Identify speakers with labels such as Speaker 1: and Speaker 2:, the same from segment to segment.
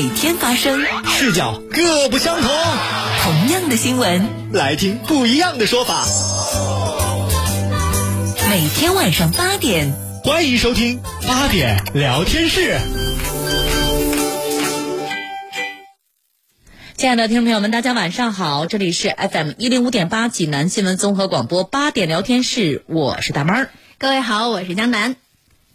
Speaker 1: 每天发生，
Speaker 2: 视角各不相同。
Speaker 1: 同样的新闻，
Speaker 2: 来听不一样的说法。
Speaker 1: 每天晚上八点，
Speaker 2: 欢迎收听八点聊天室。
Speaker 3: 亲爱的听众朋友们，大家晚上好，这里是 FM 一零五点八济南新闻综合广播八点聊天室，我是大妹儿。
Speaker 4: 各位好，我是江南。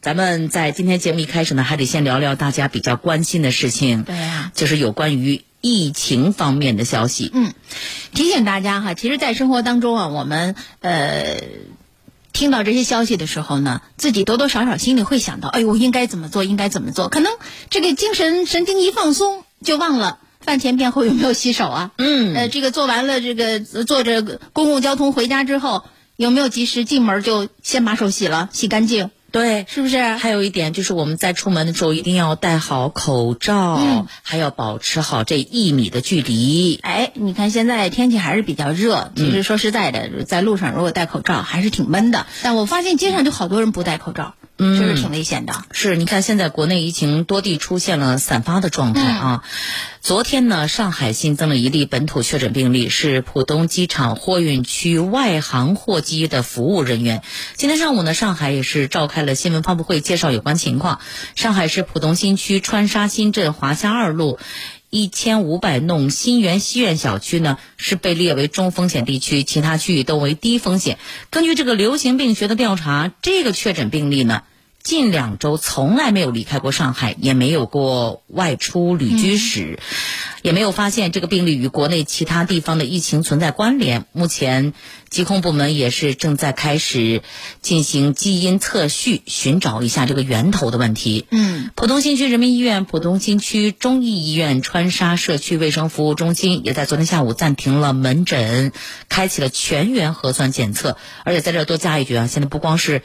Speaker 3: 咱们在今天节目一开始呢，还得先聊聊大家比较关心的事情，
Speaker 4: 对呀、
Speaker 3: 就是有关于疫情方面的消息。
Speaker 4: 嗯，提醒大家哈，其实，在生活当中啊，我们呃听到这些消息的时候呢，自己多多少少心里会想到，哎，我应该怎么做，应该怎么做？可能这个精神神经一放松，就忘了饭前便后有没有洗手啊？
Speaker 3: 嗯
Speaker 4: 呃，这个做完了这个呃坐着公共交通回家之后，有没有及时进门就先把手洗了，洗干净？
Speaker 3: 对，
Speaker 4: 是不是？
Speaker 3: 还有一点就是我们在出门的时候一定要戴好口罩，
Speaker 4: 嗯
Speaker 3: 还要保持好这一米的距离。
Speaker 4: 哎，你看现在天气还是比较热，其实说实在的，在路上如果戴口罩还是挺闷的。但我发现街上就好多人不戴口罩，
Speaker 3: 嗯
Speaker 4: 这是挺危险的。
Speaker 3: 是，你看现在国内疫情多地出现了散发的状态啊。昨天呢，上海新增了一例本土确诊病例，是浦东机场货运区外航货机的服务人员。今天上午呢，上海也是召开了新闻发布会，介绍有关情况。上海市浦东新区川沙新镇华夏二路。一千五百弄新源西苑小区呢是被列为中风险地区，其他区域都为低风险。根据这个流行病学的调查，这个确诊病例呢，近两周从来没有离开过上海，也没有过外出旅居史，也没有发现这个病例与国内其他地方的疫情存在关联。目前，疾控部门也是正在开始进行基因测序，寻找一下这个源头的问题。
Speaker 4: 嗯，
Speaker 3: 浦东新区人民医院、浦东新区中医医院川沙社区卫生服务中心也在昨天下午暂停了门诊，开启了全员核酸检测。而且在这儿多加一句啊，现在不光是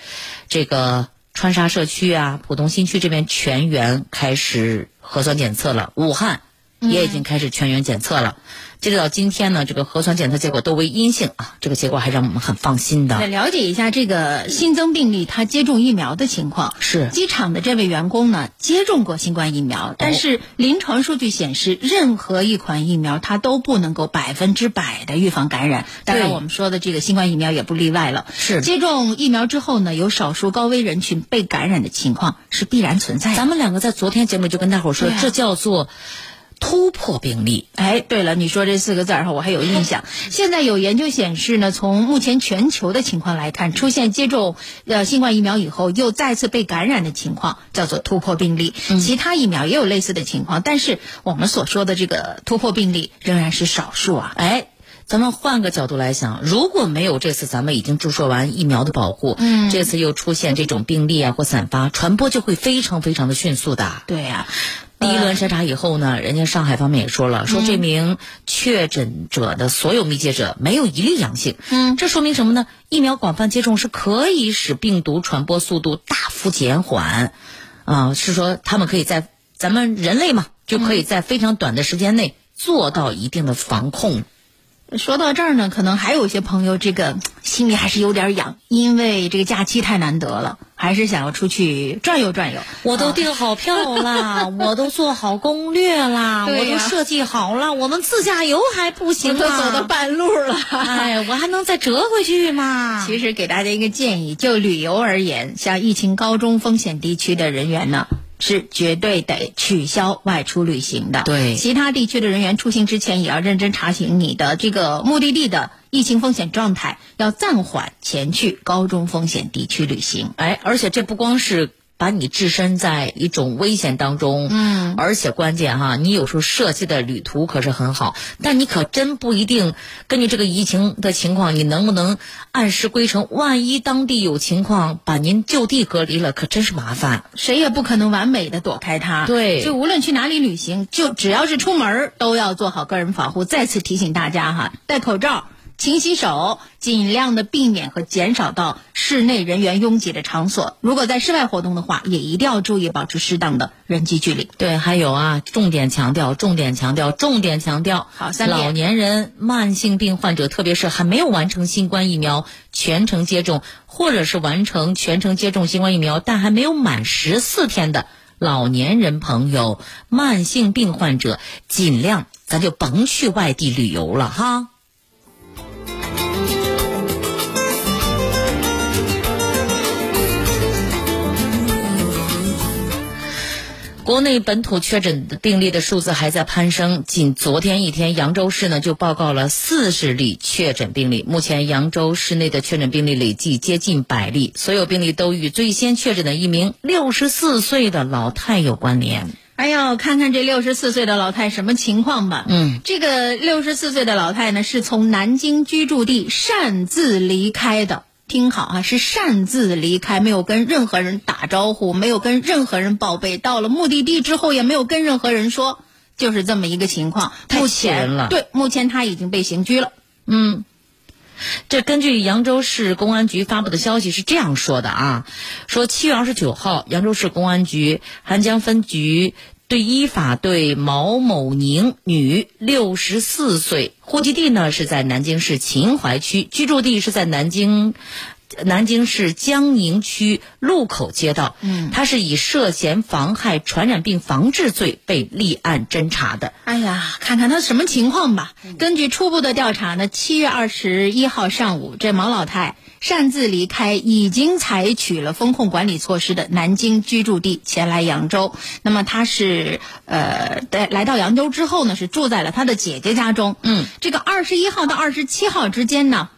Speaker 3: 这个川沙社区啊、浦东新区这边全员开始核酸检测了，武汉也已经开始全员检测了。截止到今天呢，这个核酸检测结果都为阴性啊，这个结果还让我们很放心
Speaker 4: 来
Speaker 3: 的。
Speaker 4: 了解一下这个新增病例他接种疫苗的情况。
Speaker 3: 是
Speaker 4: 机场的这位员工呢，接种过新冠疫苗，但是临床数据显示，任何一款疫苗它都不能够百分之百的预防感染。当然，我们说的这个新冠疫苗也不例外了。
Speaker 3: 是
Speaker 4: 接种疫苗之后呢，有少数高危人群被感染的情况是必然存在的。
Speaker 3: 咱们两个在昨天节目就跟大伙儿说，
Speaker 4: 啊
Speaker 3: 这叫做突破病例。
Speaker 4: 哎，对了，你说这四个字儿哈，我还有印象。现在有研究显示呢，从目前全球的情况来看，出现接种呃新冠疫苗以后又再次被感染的情况，叫做突破病例。其他疫苗也有类似的情况，但是我们所说的这个突破病例仍然是少数啊。
Speaker 3: 哎，咱们换个角度来想，如果没有这次咱们已经注射完疫苗的保护，
Speaker 4: 嗯
Speaker 3: 这次又出现这种病例啊或散发，传播就会非常非常的迅速的。
Speaker 4: 对呀、
Speaker 3: 第一轮筛查以后呢，人家上海方面也说了，说这名确诊者的所有密接者没有一例阳性。
Speaker 4: 嗯
Speaker 3: 这说明什么呢？疫苗广泛接种是可以使病毒传播速度大幅减缓，啊，是说他们可以在咱们人类嘛，就可以在非常短的时间内做到一定的防控。
Speaker 4: 说到这儿呢，可能还有一些朋友这个心里还是有点痒，因为这个假期太难得了，还是想要出去转悠转悠。
Speaker 3: 我都订好票啦，我都做好攻略啦，我都设计好了，我们自驾游还不行
Speaker 4: 我都
Speaker 3: 吗？
Speaker 4: 走到半路了。
Speaker 3: 哎，我还能再折回去吗？
Speaker 4: 其实给大家一个建议，就旅游而言，像疫情高中风险地区的人员呢，是绝对得取消外出旅行的。
Speaker 3: 对
Speaker 4: 其他地区的人员出行之前，也要认真查询你的这个目的地的疫情风险状态，要暂缓前去高中风险地区旅行。
Speaker 3: 哎，而且这不光是把你置身在一种危险当中。
Speaker 4: 嗯，
Speaker 3: 而且关键哈，你有时候设计的旅途可是很好，但你可真不一定根据这个疫情的情况，你能不能按时归程？万一当地有情况，把您就地隔离了，可真是麻烦。
Speaker 4: 谁也不可能完美的躲开它。
Speaker 3: 对
Speaker 4: 就无论去哪里旅行，就只要是出门儿都要做好个人防护。再次提醒大家哈，戴口罩。勤洗手，尽量的避免和减少到室内人员拥挤的场所。如果在室外活动的话，也一定要注意保持适当的人际距离。
Speaker 3: 对，还有啊，重点强调，重点强调，重点强调。
Speaker 4: 好三点
Speaker 3: 老年人、慢性病患者，特别是还没有完成新冠疫苗全程接种，或者是完成全程接种新冠疫苗但还没有满十四天的老年人朋友、慢性病患者，尽量咱就甭去外地旅游了哈。国内本土确诊的病例的数字还在攀升，仅昨天一天，扬州市呢就报告了四十例确诊病例。目前扬州市内的确诊病例累计接近百例，所有病例都与最先确诊的一名六十四岁的老太有关联。
Speaker 4: 哎呦，看看这六十四岁的老太什么情况吧。
Speaker 3: 嗯，
Speaker 4: 这个六十四岁的老太呢，是从南京居住地擅自离开的。听好啊，是擅自离开，没有跟任何人打招呼，没有跟任何人报备。到了目的地之后，也没有跟任何人说，就是这么一个情况。
Speaker 3: 太
Speaker 4: 目
Speaker 3: 气人了
Speaker 4: 前对，目前他已经被刑拘了。
Speaker 3: 嗯，这根据扬州市公安局发布的消息是这样说的啊，说七月二十九号，扬州市公安局邗江分局对依法对毛某宁，女，六十四岁，户籍地呢是在南京市秦淮区，居住地是在南京。南京市江宁区路口街道，
Speaker 4: 嗯
Speaker 3: 他是以涉嫌妨害传染病防治罪被立案侦查的。
Speaker 4: 哎呀，看看他什么情况吧。根据初步的调查呢，七月二十一号上午，这毛老太擅自离开已经采取了风控管理措施的南京居住地，前来扬州。那么他是呃，在来到扬州之后呢，是住在了他的姐姐家中。
Speaker 3: 嗯，
Speaker 4: 这个二十一号到二十七号之间呢。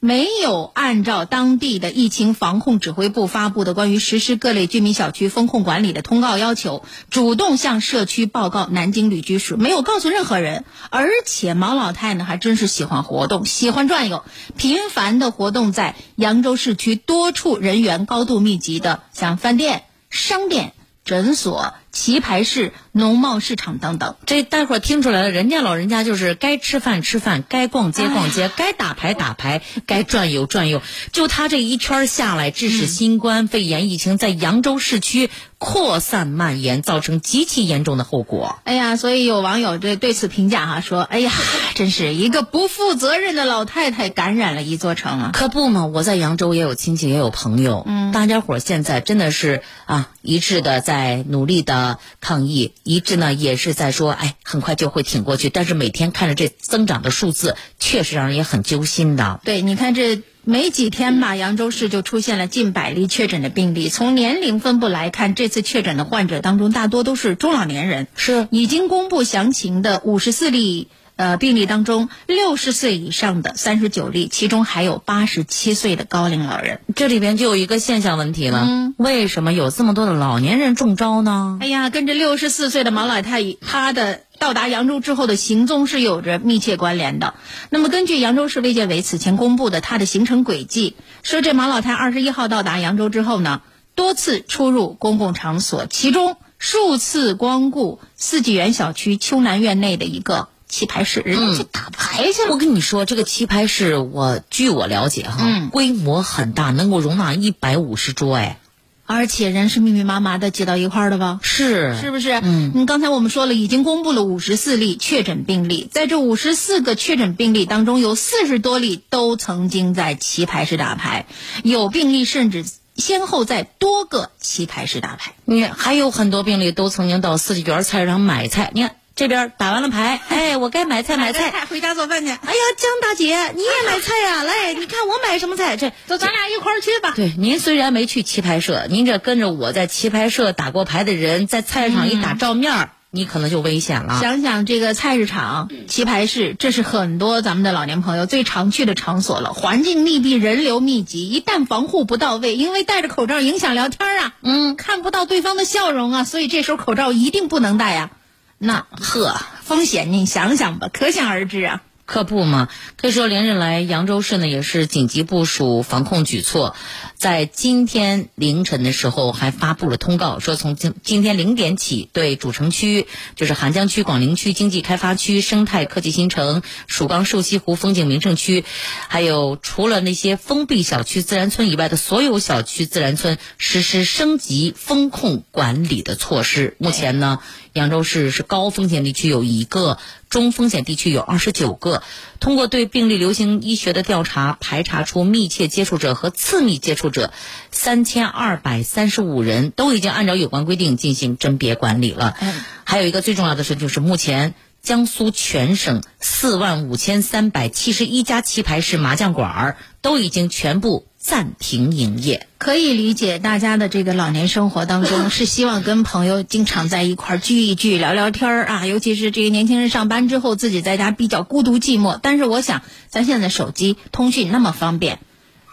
Speaker 4: 没有按照当地的疫情防控指挥部发布的关于实施各类居民小区风控管理的通告要求，主动向社区报告南京旅居史，没有告诉任何人。而且毛老太呢，还真是喜欢活动，喜欢转悠，频繁的活动在扬州市区多处人员高度密集的，像饭店、商店、诊所、棋牌室、农贸市场等等。
Speaker 3: 这待会儿听出来了，人家老人家就是该吃饭吃饭，该逛街逛街，该打牌打牌，该转悠转悠。就他这一圈下来，致使新冠肺炎疫情在扬州市区扩散蔓延，造成极其严重的后果。
Speaker 4: 哎呀，所以有网友对对此评价哈、说：“哎呀，真是一个不负责任的老太太感染了一座城啊！”
Speaker 3: 可不嘛，我在扬州也有亲戚，也有朋友，嗯，大家伙儿现在真的是啊，一致的在努力的抗议，一致呢也是在说，哎，很快就会挺过去。但是每天看着这增长的数字，确实让人也很揪心的。
Speaker 4: 对，你看这没几天吧，扬州市就出现了近百例确诊的病例。从年龄分布来看，这次确诊的患者当中，大多都是中老年人。
Speaker 3: 是
Speaker 4: 已经公布详情的五十四例。呃，病例当中，六十岁以上的三十九例，其中还有八十七岁的高龄老人。
Speaker 3: 这里边就有一个现象问题了，
Speaker 4: 嗯
Speaker 3: 为什么有这么多的老年人中招呢？
Speaker 4: 哎呀，跟这六十四岁的毛老太她的到达扬州之后的行踪是有着密切关联的。那么，根据扬州市卫健委此前公布的她的行程轨迹，说这毛老太二十一号到达扬州之后呢，多次出入公共场所，其中数次光顾四季园小区秋南苑内的一个棋牌室，人家去打牌去了。
Speaker 3: 我跟你说，这个棋牌室，我据我了解哈，
Speaker 4: 嗯
Speaker 3: 规模很大，能够容纳一百五十桌，哎，
Speaker 4: 而且人是密密麻麻的挤到一块儿的吧？
Speaker 3: 是
Speaker 4: 是不是？
Speaker 3: 嗯，
Speaker 4: 你刚才我们说了，已经公布了五十四例确诊病例，在这五十四个确诊病例当中，有四十多例都曾经在棋牌室打牌，有病例甚至先后在多个棋牌室打牌。
Speaker 3: 你还有很多病例都曾经到四季园菜市场买菜，你看这边打完了牌，哎，我该买菜买菜。
Speaker 4: 回家做饭去。
Speaker 3: 哎呀，江大姐，你也买菜呀、来，你看我买什么菜？这
Speaker 4: 走，咱俩一块儿去吧。
Speaker 3: 对，您虽然没去棋牌社，您这跟着我在棋牌社打过牌的人，在菜市场一打照面儿，你可能就危险了。
Speaker 4: 想想这个菜市场、棋牌室，这是很多咱们的老年朋友最常去的场所了。环境密闭，人流密集，一旦防护不到位，因为戴着口罩影响聊天啊，嗯，看不到对方的笑容啊，所以这时候口罩一定不能戴呀。那呵，风险你想想吧，可想而知啊。
Speaker 3: 可不嘛，可以说连日来扬州市呢也是紧急部署防控举措，在今天凌晨的时候还发布了通告，说从今今天零点起，对主城区，就是邗江区、广陵区经济开发区、生态科技新城、蜀钢瘦西湖风景名胜区，还有除了那些封闭小区自然村以外的所有小区自然村，实施升级风控管理的措施。目前呢。扬州市是高风险地区有一个，中风险地区有二十九个。通过对病例流行医学的调查，排查出密切接触者和次密接触者三千二百三十五人，都已经按照有关规定进行甄别管理了。还有一个最重要的是，就是目前江苏全省四万五千三百七十一家棋牌室、麻将馆都已经全部。暂停营业，
Speaker 4: 可以理解大家的这个老年生活当中 是希望跟朋友经常在一块儿聚一聚、聊聊天儿啊。尤其是这个年轻人上班之后，自己在家比较孤独寂寞。但是我想，咱现在手机通讯那么方便，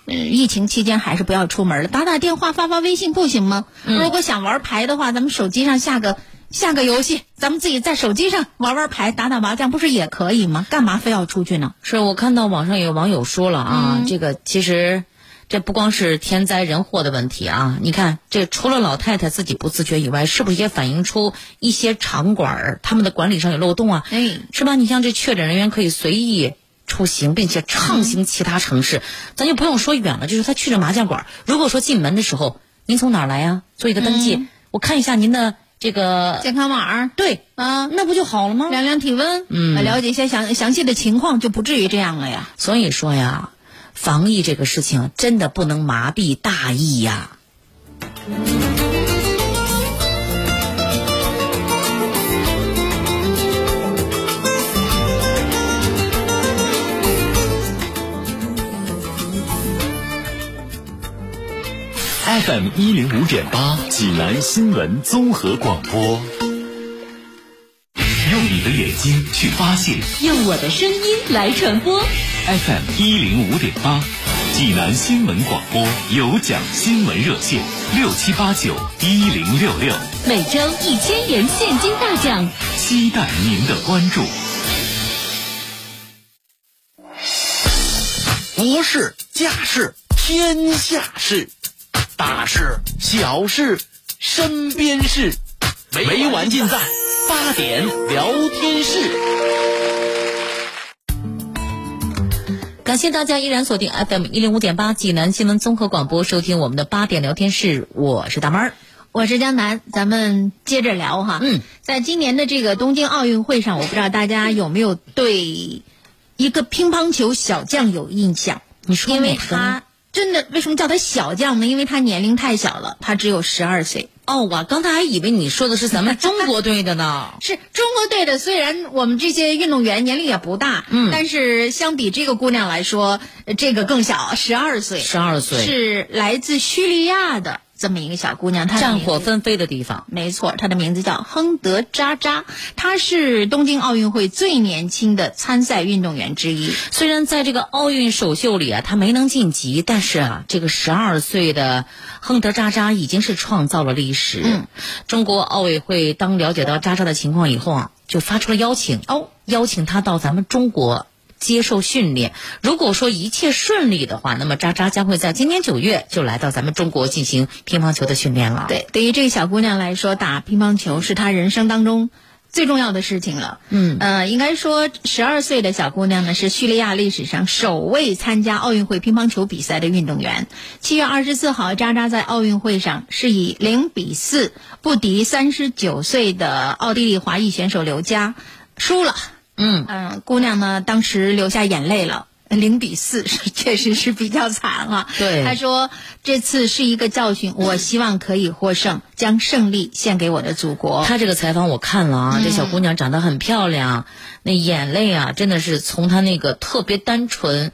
Speaker 4: 嗯，疫情期间还是不要出门了，打打电话、发发微信不行吗？如果想玩牌的话，咱们手机上下个下个游戏，咱们自己在手机上玩玩牌、打打麻将，不是也可以吗？干嘛非要出去呢？
Speaker 3: 是我看到网上有网友说了啊，这个其实。这不光是天灾人祸的问题啊！你看，这除了老太太自己不自觉以外，是不是也反映出一些场馆儿他们的管理上有漏洞啊？
Speaker 4: 哎，
Speaker 3: 是吧？你像这确诊人员可以随意出行，并且畅行其他城市，咱就不用说远了，就是他去这麻将馆，如果说进门的时候，您从哪儿来呀？做一个登记，我看一下您的这个
Speaker 4: 健康码。
Speaker 3: 对
Speaker 4: 啊，
Speaker 3: 那不就好了吗？
Speaker 4: 量量体温，嗯，了解一下详详细的情况，就不至于这样了呀。
Speaker 3: 所以说呀。防疫这个事情真的不能麻痹大意呀
Speaker 5: ！FM 一零五点八，济南新闻综合广播，用你的眼睛去发现，
Speaker 1: 用我的声音来传播。
Speaker 5: FM 一零五点八，济南新闻广播有奖新闻热线六七八九一零六六，
Speaker 1: 每周一千元现金大奖，
Speaker 5: 期待您的关注。
Speaker 6: 国事家事天下事，大事小事身边事，每晚尽在八点聊天室。
Speaker 3: 感谢大家依然锁定 FM 一零五点八济南新闻综合广播，收听我们的八点聊天室。我是大妹儿，
Speaker 4: 我是江南，咱们接着聊哈。
Speaker 3: 嗯，
Speaker 4: 在今年的这个东京奥运会上，我不知道大家有没有对一个乒乓球小将有印象？
Speaker 3: 你说
Speaker 4: 因为他真的为什么叫他小将呢？因为他年龄太小了，他只有十二岁。
Speaker 3: 哦，我刚才还以为你说的是咱们中国队的呢。
Speaker 4: 是中国队的，虽然我们这些运动员年龄也不大，
Speaker 3: 嗯，
Speaker 4: 但是相比这个姑娘来说，这个更小，十二岁，
Speaker 3: 十二岁
Speaker 4: 是来自叙利亚的。这么一个小姑娘，她
Speaker 3: 战火纷飞的地方，
Speaker 4: 没错，她的名字叫亨德扎扎，她是东京奥运会最年轻的参赛运动员之一。
Speaker 3: 虽然在这个奥运首秀里啊，她没能晋级，但是啊，这个十二岁的亨德扎扎已经是创造了历史。
Speaker 4: 嗯，
Speaker 3: 中国奥委会当了解到扎扎的情况以后啊，就发出了邀请，
Speaker 4: 哦，
Speaker 3: 邀请她到咱们中国。接受训练。如果说一切顺利的话，那么渣渣将会在今年九月就来到咱们中国进行乒乓球的训练了。
Speaker 4: 对，对于这个小姑娘来说，打乒乓球是她人生当中最重要的事情了。
Speaker 3: 嗯，
Speaker 4: 呃，应该说，十二岁的小姑娘呢是叙利亚历史上首位参加奥运会乒乓球比赛的运动员。七月二十四号，渣渣在奥运会上是以零比四不敌三十九岁的奥地利华裔选手刘佳，输了。
Speaker 3: 嗯
Speaker 4: 嗯，姑娘呢，当时流下眼泪了。零比四，确实是比较惨啊。
Speaker 3: 对
Speaker 4: 他说这次是一个教训，我希望可以获胜，将胜利献给我的祖国。
Speaker 3: 他这个采访我看了啊，这小姑娘长得很漂亮，那眼泪啊，真的是从她那个特别单纯、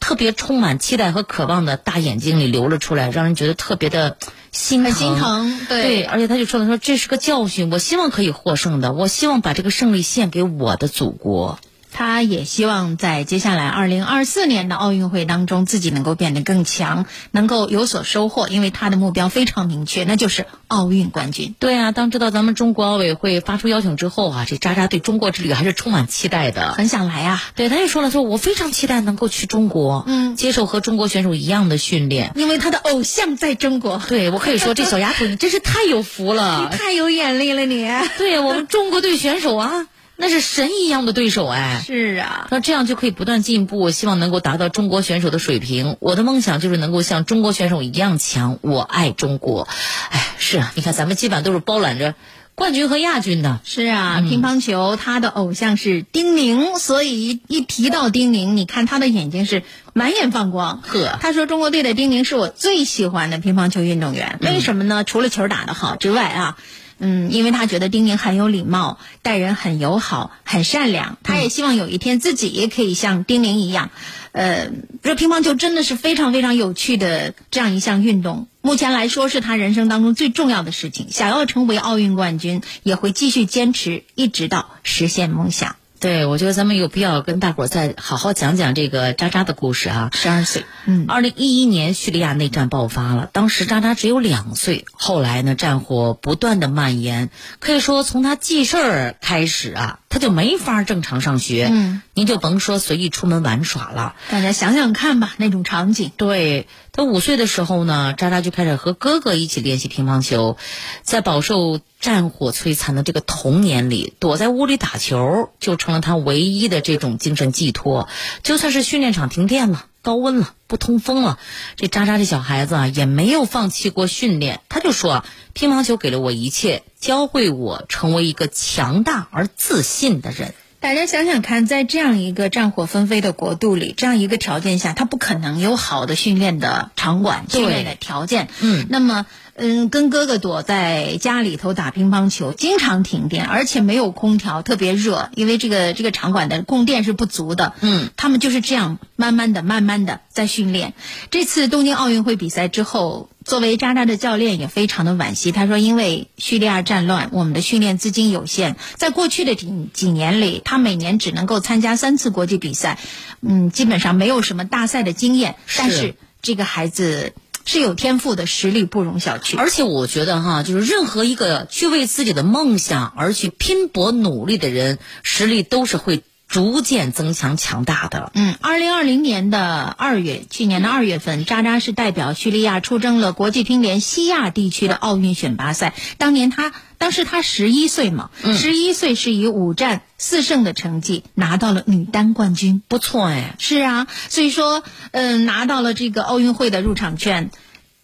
Speaker 3: 特别充满期待和渴望的大眼睛里流了出来，让人觉得特别的心
Speaker 4: 心疼，对
Speaker 3: 对，而且他就说了，说这是个教训，我希望可以获胜的，我希望把这个胜利献给我的祖国。
Speaker 4: 他也希望在接下来二零二四年的奥运会当中，自己能够变得更强，能够有所收获。因为他的目标非常明确，那就是奥运冠军。
Speaker 3: 对啊，当知道咱们中国奥委会发出邀请之后啊，这渣渣对中国之旅还是充满期待的。
Speaker 4: 很想来啊！
Speaker 3: 对，他也说了，说我非常期待能够去中国，
Speaker 4: 嗯
Speaker 3: 接受和中国选手一样的训练。
Speaker 4: 因为他的偶像在中国。
Speaker 3: 对我可以说，这小丫头你真是太有福了。
Speaker 4: 你太有眼力了你！
Speaker 3: 对我们中国队选手啊，那是神一样的对手哎。
Speaker 4: 是啊，
Speaker 3: 那这样就可以不断进步，希望能够达到中国选手的水平。我的梦想就是能够像中国选手一样强。我爱中国。哎，是啊，你看咱们基本上都是包揽着冠军和亚军的。
Speaker 4: 是啊，乒乓球他的偶像是丁宁，所以一一提到丁宁，你看他的眼睛是满眼放光。
Speaker 3: 呵
Speaker 4: 他说中国队的丁宁是我最喜欢的乒乓球运动员，为什么呢？除了球打得好之外啊。嗯，因为他觉得丁宁很有礼貌，待人很友好，很善良。他也希望有一天自己也可以像丁宁一样，呃，这乒乓球真的是非常非常有趣的这样一项运动。目前来说是他人生当中最重要的事情。想要成为奥运冠军，也会继续坚持，一直到实现梦想。
Speaker 3: 对，我觉得咱们有必要跟大伙儿再好好讲讲这个渣渣的故事啊。
Speaker 4: 十二岁，嗯，
Speaker 3: 二零一一年叙利亚内战爆发了，当时渣渣只有两岁。后来呢，战火不断的蔓延，可以说从他记事儿开始啊，他就没法正常上学。
Speaker 4: 嗯，
Speaker 3: 您就甭说随意出门玩耍了。
Speaker 4: 大家想想看吧，那种场景。
Speaker 3: 对他五岁的时候呢，渣渣就开始和哥哥一起练习乒乓球，在饱受战火摧残的这个童年里，躲在屋里打球就成了他唯一的这种精神寄托。就算是训练场停电了、高温了、不通风了，这渣渣这小孩子啊也没有放弃过训练。他就说，乒乓球给了我一切，教会我成为一个强大而自信的人。
Speaker 4: 大家想想看，在这样一个战火纷飞的国度里，这样一个条件下，他不可能有好的训练的场馆、训练的条件。
Speaker 3: 嗯
Speaker 4: 那么，嗯，跟哥哥躲在家里头打乒乓球，经常停电，而且没有空调，特别热，因为这个这个场馆的供电是不足的。
Speaker 3: 嗯，
Speaker 4: 他们就是这样慢慢的、慢慢的在训练。这次东京奥运会比赛之后，作为渣渣的教练也非常的惋惜。他说，因为叙利亚战乱，我们的训练资金有限，在过去的几几年里，他每年只能够参加三次国际比赛，嗯，基本上没有什么大赛的经验。但是这个孩子是有天赋的，实力不容小觑。
Speaker 3: 而且我觉得哈，就是任何一个去为自己的梦想而去拼搏努力的人，实力都是会逐渐增强强大的。
Speaker 4: 嗯，二零二零年的二月，去年的二月份，渣渣是代表叙利亚出征了国际乒联西亚地区的奥运选拔赛。当年他，当时他十一岁嘛，十一、岁是以五战四胜的成绩拿到了女单冠军。
Speaker 3: 不错哎，
Speaker 4: 是啊，所以说，嗯，拿到了这个奥运会的入场券。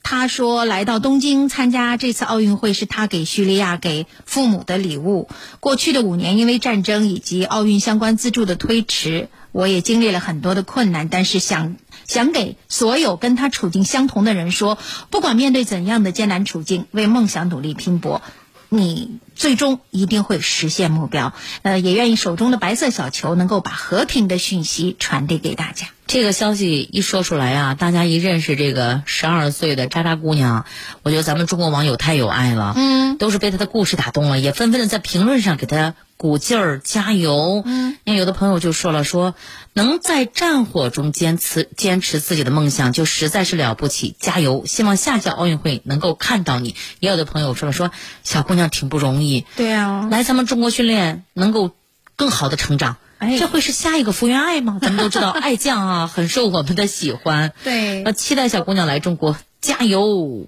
Speaker 4: 他说，来到东京参加这次奥运会是他给叙利亚、给父母的礼物。过去的五年，因为战争以及奥运相关资助的推迟，我也经历了很多的困难。但是想想给所有跟他处境相同的人说，不管面对怎样的艰难处境，为梦想努力拼搏，你最终一定会实现目标。呃，也愿意手中的白色小球能够把和平的讯息传递给大家。
Speaker 3: 这个消息一说出来啊，大家一认识这个十二岁的渣渣姑娘，我觉得咱们中国网友太有爱了，
Speaker 4: 嗯，
Speaker 3: 都是被她的故事打动了，也纷纷的在评论上给她鼓劲儿、加油。
Speaker 4: 嗯，
Speaker 3: 那有的朋友就说了说，能在战火中坚持坚持自己的梦想，就实在是了不起，加油！希望下届奥运会能够看到你。也有的朋友说了说，小姑娘挺不容易，
Speaker 4: 对啊，
Speaker 3: 来咱们中国训练，能够更好的成长。
Speaker 4: 哎
Speaker 3: 这会是下一个福原爱吗？咱们都知道，爱酱啊很受我们的喜欢。
Speaker 4: 对
Speaker 3: 那期待小姑娘来中国，加油！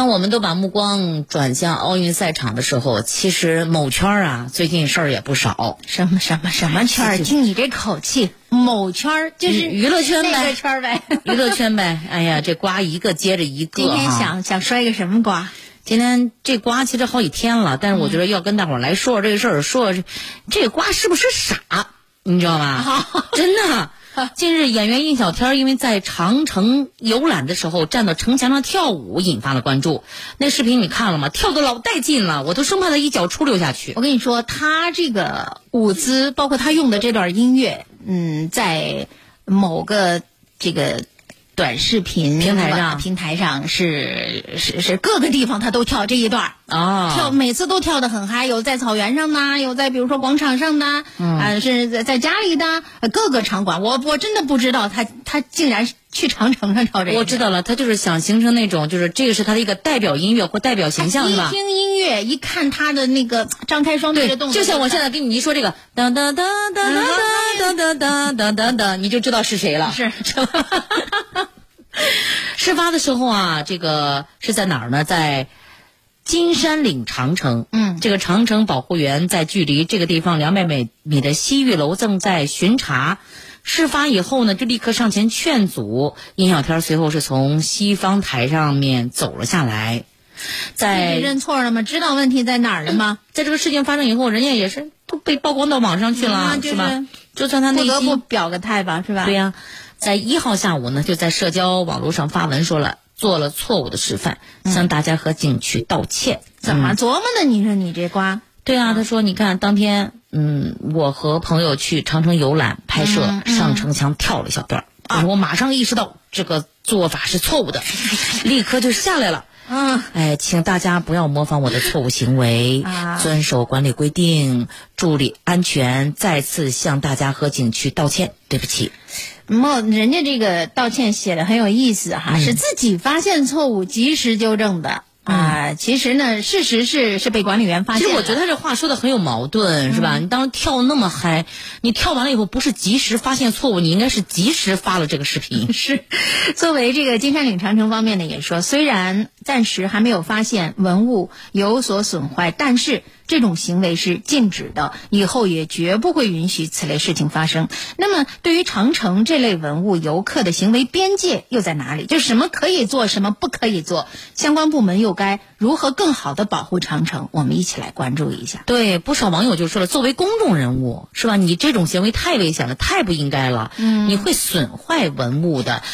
Speaker 3: 当我们都把目光转向奥运赛场的时候，其实某圈儿啊，最近事儿也不少。
Speaker 4: 什么什么什么圈儿？听你这口气，某圈儿就是
Speaker 3: 娱娱乐圈呗
Speaker 4: 那个圈呗。
Speaker 3: 娱乐圈呗，哎呀，这瓜一个接着一个
Speaker 4: 今天
Speaker 3: 哈
Speaker 4: 想想摔个什么瓜？
Speaker 3: 今天这瓜其实好几天了，但是我觉得要跟大伙儿来说说这个事儿，说说这这个瓜是不是傻，你知道吧？真的。近日，演员印小天因为在长城游览的时候站到城墙上跳舞，引发了关注。那视频你看了吗？跳的老带劲了，我都生怕他一脚出溜下去
Speaker 4: 我。跟你说，他这个舞姿，包括他用的这段音乐，嗯，在某个这个短视频
Speaker 3: 平台上
Speaker 4: 平台上是是是各个地方他都跳这一段儿。
Speaker 3: 啊
Speaker 4: 跳每次都跳的很嗨，有在草原上的，有在比如说广场上的，
Speaker 3: 嗯
Speaker 4: 啊、是在在家里的，呃各个场馆。我我真的不知道他他竟然去长城上跳这个。
Speaker 3: 我知道了，他就是想形成那种，就是这个是他的一个代表音乐或代表形象，是吧？
Speaker 4: 一听音乐，一看他的那个张开双臂的动作，
Speaker 3: 就像我现在跟你一说这个当当当当当当当当当当当，你就知道是谁了。
Speaker 4: 是
Speaker 3: 是吧？事发的时候啊，这个是在哪儿呢？在金山岭长城。
Speaker 4: 嗯
Speaker 3: 这个长城保护员在距离这个地方两百米米的西域楼正在巡查。事发以后呢，就立刻上前劝阻。殷小天随后是从西方台上面走了下来，在
Speaker 4: 认错了吗？知道问题在哪儿了吗？
Speaker 3: 在这个事情发生以后，人家也是都被曝光到网上去了，
Speaker 4: 嗯就是
Speaker 3: 吧？就算他内
Speaker 4: 不得不
Speaker 3: 心
Speaker 4: 表个态吧，是吧？
Speaker 3: 对呀、在一号下午呢，就在社交网络上发文说了做了错误的示范，向大家和景区道歉。
Speaker 4: 怎么
Speaker 3: 嗯
Speaker 4: 琢磨的？你说你这瓜，
Speaker 3: 对啊，他说你看当天，嗯，我和朋友去长城游览拍摄，
Speaker 4: 嗯嗯
Speaker 3: 上城墙跳了一小段儿，
Speaker 4: 啊
Speaker 3: 我马上意识到这个做法是错误的，立刻就下来了。
Speaker 4: 嗯，
Speaker 3: 哎，请大家不要模仿我的错误行为，
Speaker 4: 啊
Speaker 3: 遵守管理规定，注意安全。再次向大家和景区道歉，对不起。
Speaker 4: 莫人家这个道歉写的很有意思哈，
Speaker 3: 嗯
Speaker 4: 是自己发现错误及时纠正的啊。其实呢，事实是是被管理员发现。
Speaker 3: 其实我觉得他这话说的很有矛盾，是吧？你当时跳那么嗨，你跳完了以后不是及时发现错误，你应该是及时发了这个视频。
Speaker 4: 是，作为这个金山岭长城方面呢，也说，虽然暂时还没有发现文物有所损坏，但是这种行为是禁止的，以后也绝不会允许此类事情发生。那么，对于长城这类文物，游客的行为边界又在哪里？就什么可以做，什么不可以做？相关部门又该如何更好的保护长城？我们一起来关注一下。
Speaker 3: 对，不少网友就说了，作为公众人物，是吧？你这种行为太危险了，太不应该了，嗯，你会损坏文物的。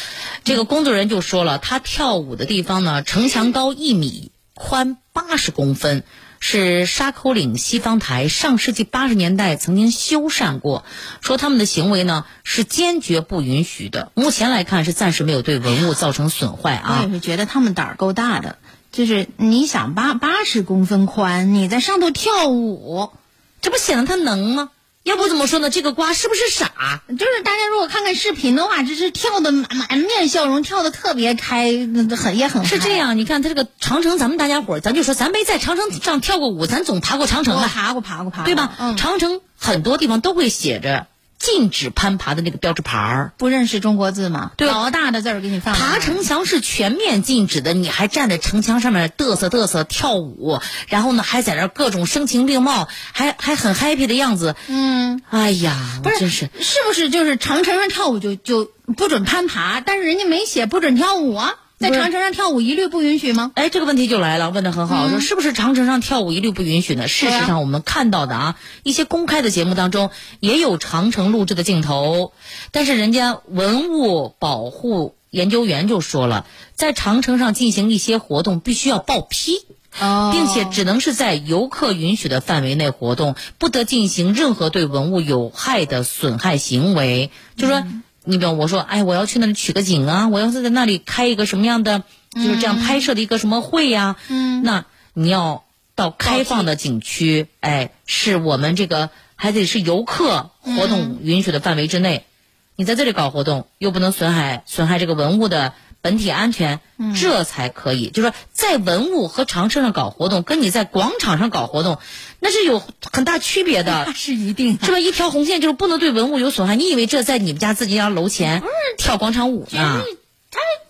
Speaker 3: 这个工作人员就说了，他跳舞的地方呢，城墙高一米，宽八十公分。是沙口岭西方台上世纪八十年代曾经修缮过，说他们的行为呢是坚决不允许的。目前来看是暂时没有对文物造成损坏啊。
Speaker 4: 我也是觉得他们胆儿够大的，就是你想八八十公分宽，你在上头跳舞，
Speaker 3: 这不显得他能吗？要不怎么说呢？这个瓜是不是傻？
Speaker 4: 就是大家如果看看视频的话，这是跳的满满面笑容，跳的特别开，那很也很
Speaker 3: 是这。样，你看他这个长城，咱们大家伙儿，咱就说咱没在长城上跳过舞，咱总爬过长城吧，
Speaker 4: 爬过，爬过，爬过，
Speaker 3: 对吧？
Speaker 4: 嗯，
Speaker 3: 长城很多地方都会写着禁止攀爬的那个标志牌儿。
Speaker 4: 不认识中国字吗？
Speaker 3: 对
Speaker 4: 老大的字儿给你放。
Speaker 3: 爬城墙是全面禁止的，你还站在城墙上面嘚瑟嘚瑟跳舞，然后呢还在那儿各种声情并茂，还还很 happy 的样子。
Speaker 4: 嗯，
Speaker 3: 哎呀，
Speaker 4: 不是，
Speaker 3: 是
Speaker 4: 是不是就是长城上跳舞就就不准攀爬，但是人家没写不准跳舞啊，在长城上跳舞一律不允许吗？
Speaker 3: 哎，这个问题就来了，问的很好，说是不是长城上跳舞一律不允许呢？事实上，我们看到的啊，一些公开的节目当中也有长城录制的镜头，但是人家文物保护研究员就说了，在长城上进行一些活动必须要报批。
Speaker 4: 哦
Speaker 3: 并且只能是在游客允许的范围内活动，不得进行任何对文物有害的损害行为。就说，你比如我说，哎，我要去那里取个景啊，我要是在那里开一个什么样的，就是这样拍摄的一个什么会呀、
Speaker 4: 嗯
Speaker 3: 那你要到开放的景区，哎，是我们这个还得是游客活动允许的范围之内。你在这里搞活动，又不能损害损害这个文物的本体安全，这才可以。就是说，在文物和长城上搞活动，跟你在广场上搞活动，那是有很大区别的
Speaker 4: 那。是一定的
Speaker 3: 是吧？一条红线就是不能对文物有损害。你以为这在你们家自己家楼前跳广场舞呢？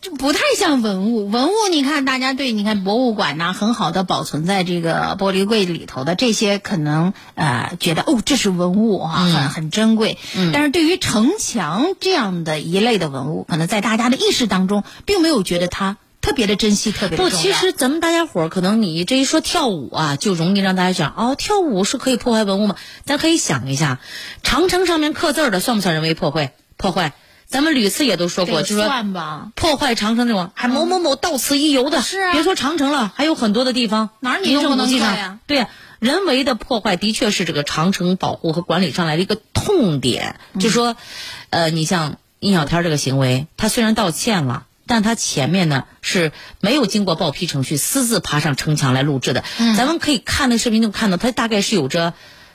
Speaker 4: 它不太像文物。文物，你看大家对，你看博物馆呐、很好的保存在这个玻璃柜里头的这些，可能呃觉得哦，这是文物啊，很很珍贵。嗯，但是对于城墙这样的一类的文物，可能在大家的意识当中，并没有觉得它特别的珍惜，特别的
Speaker 3: 不。其实咱们大家伙儿可能你这一说跳舞啊，就容易让大家想哦，跳舞是可以破坏文物吗？咱可以想一下，长城上面刻字儿的算不算人为破坏？破坏？咱们屡次也都说过，
Speaker 4: 得
Speaker 3: 就说，破坏长城这种，还某某某到此一游的，
Speaker 4: 是啊
Speaker 3: 别说长城了，还有很多的地方，
Speaker 4: 哪儿你都不能
Speaker 3: 名胜古迹上
Speaker 4: 呀
Speaker 3: 对呀、人为的破坏的确是这个长城保护和管理上来的一个痛点。就说，呃，你像殷小天这个行为，他虽然道歉了。但他前面呢是没有经过报批程序，私自爬上城墙来录制的。咱们可以看那视频就看到，他大概是有着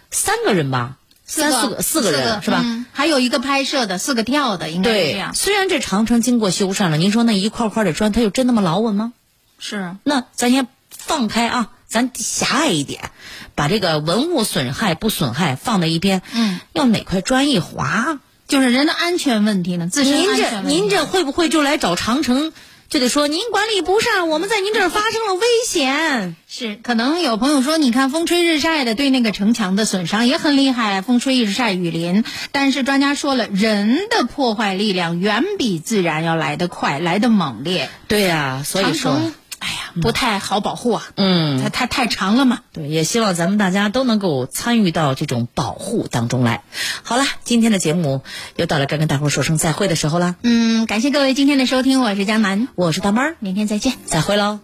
Speaker 3: 三个人吧，三四个四个人是吧？
Speaker 4: 嗯还有一个拍摄的，四个跳的，应该是这样，。
Speaker 3: 虽然这长城经过修缮了，您说那一块块的砖，它有真那么牢稳吗？
Speaker 4: 是
Speaker 3: 那咱先放开啊，咱狭隘一点，把这个文物损害不损害放在一边。
Speaker 4: 嗯，
Speaker 3: 要哪块砖一滑，
Speaker 4: 就是人的安全问题呢，自身
Speaker 3: 您这
Speaker 4: 安全问题。
Speaker 3: 您这会不会就来找长城，就得说您管理不善，我们在您这儿发生了危险。
Speaker 4: 是，可能有朋友说，你看风吹日晒的，对那个城墙的损伤也很厉害，风吹日晒雨淋。但是专家说了，人的破坏力量远比自然要来得快，来得猛烈。
Speaker 3: 对呀、所以说，
Speaker 4: 城，哎呀，不太好保护啊，
Speaker 3: 嗯
Speaker 4: 它，它太长了嘛。
Speaker 3: 对，也希望咱们大家都能够参与到这种保护当中来。好了，今天的节目又到了该跟大伙儿说声再会的时候了。
Speaker 4: 嗯，感谢各位今天的收听，我是江南，
Speaker 3: 我是大妹儿，
Speaker 4: 明天再见。
Speaker 3: 再会喽。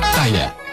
Speaker 2: 大爷，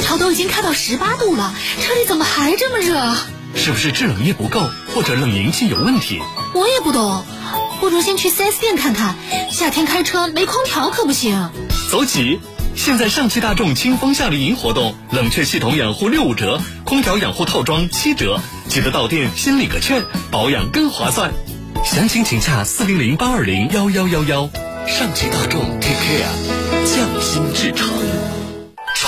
Speaker 1: 空调都已经开到十八度了，车里怎么还这么热啊？
Speaker 6: 是不是制冷液不够，或者冷凝器有问题？
Speaker 1: 我也不懂，不如先去 4S 店看看。夏天开车没空调可不行。
Speaker 6: 走起！现在上汽大众清风夏令营活动，冷却系统养护六五折，空调养护套装七折，记得到店先领个券，保养更划算。详情请洽四零零八二零幺幺幺幺。上汽大众 Take Care，匠心制成。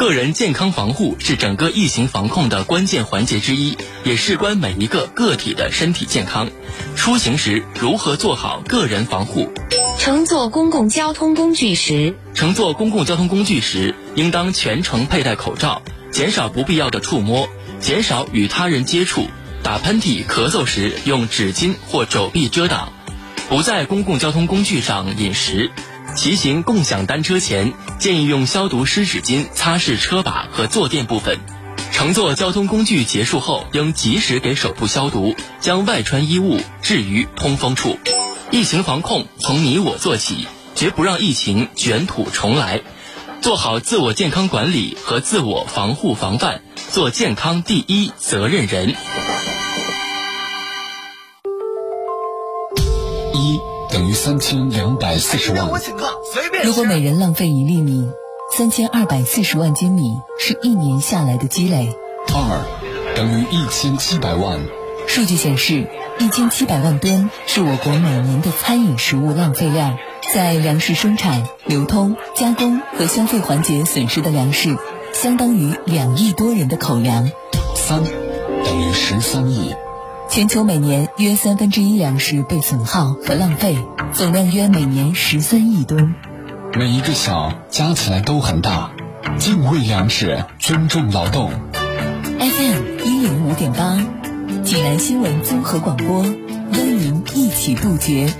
Speaker 6: 个人健康防护是整个疫情防控的关键环节之一，也事关每一个个体的身体健康。出行时如何做好个人防护？
Speaker 1: 乘坐公共交通工具时，
Speaker 6: 乘坐公共交通工具时，应当全程佩戴口罩，减少不必要的触摸，减少与他人接触。打喷嚏、咳嗽时用纸巾或肘臂遮挡，不在公共交通工具上饮食。骑行共享单车前，建议用消毒湿纸巾擦拭车把和坐垫部分。乘坐交通工具结束后，应及时给手部消毒，将外穿衣物置于通风处。疫情防控从你我做起，绝不让疫情卷土重来。做好自我健康管理和自我防护防范，做健康第一责任人。
Speaker 7: 等于三千两百四十万。
Speaker 8: 如果每人浪费一粒米，三千二百四十万斤米是一年下来的积累。
Speaker 7: 二等于一千七百万。
Speaker 8: 数据显示，一千七百万吨是我国每年的餐饮食物浪费量。在粮食生产、流通、加工和消费环节损失的粮食，相当于两亿多人的口粮。
Speaker 7: 三等于十三亿。
Speaker 8: 全球每年约三分之一粮食被损耗和浪费，总量约每年十三亿吨。
Speaker 7: 每一个小加起来都很大。敬畏粮食，尊重劳动。
Speaker 8: FM 一零五点八，济南新闻综合广播，邀您一起杜绝。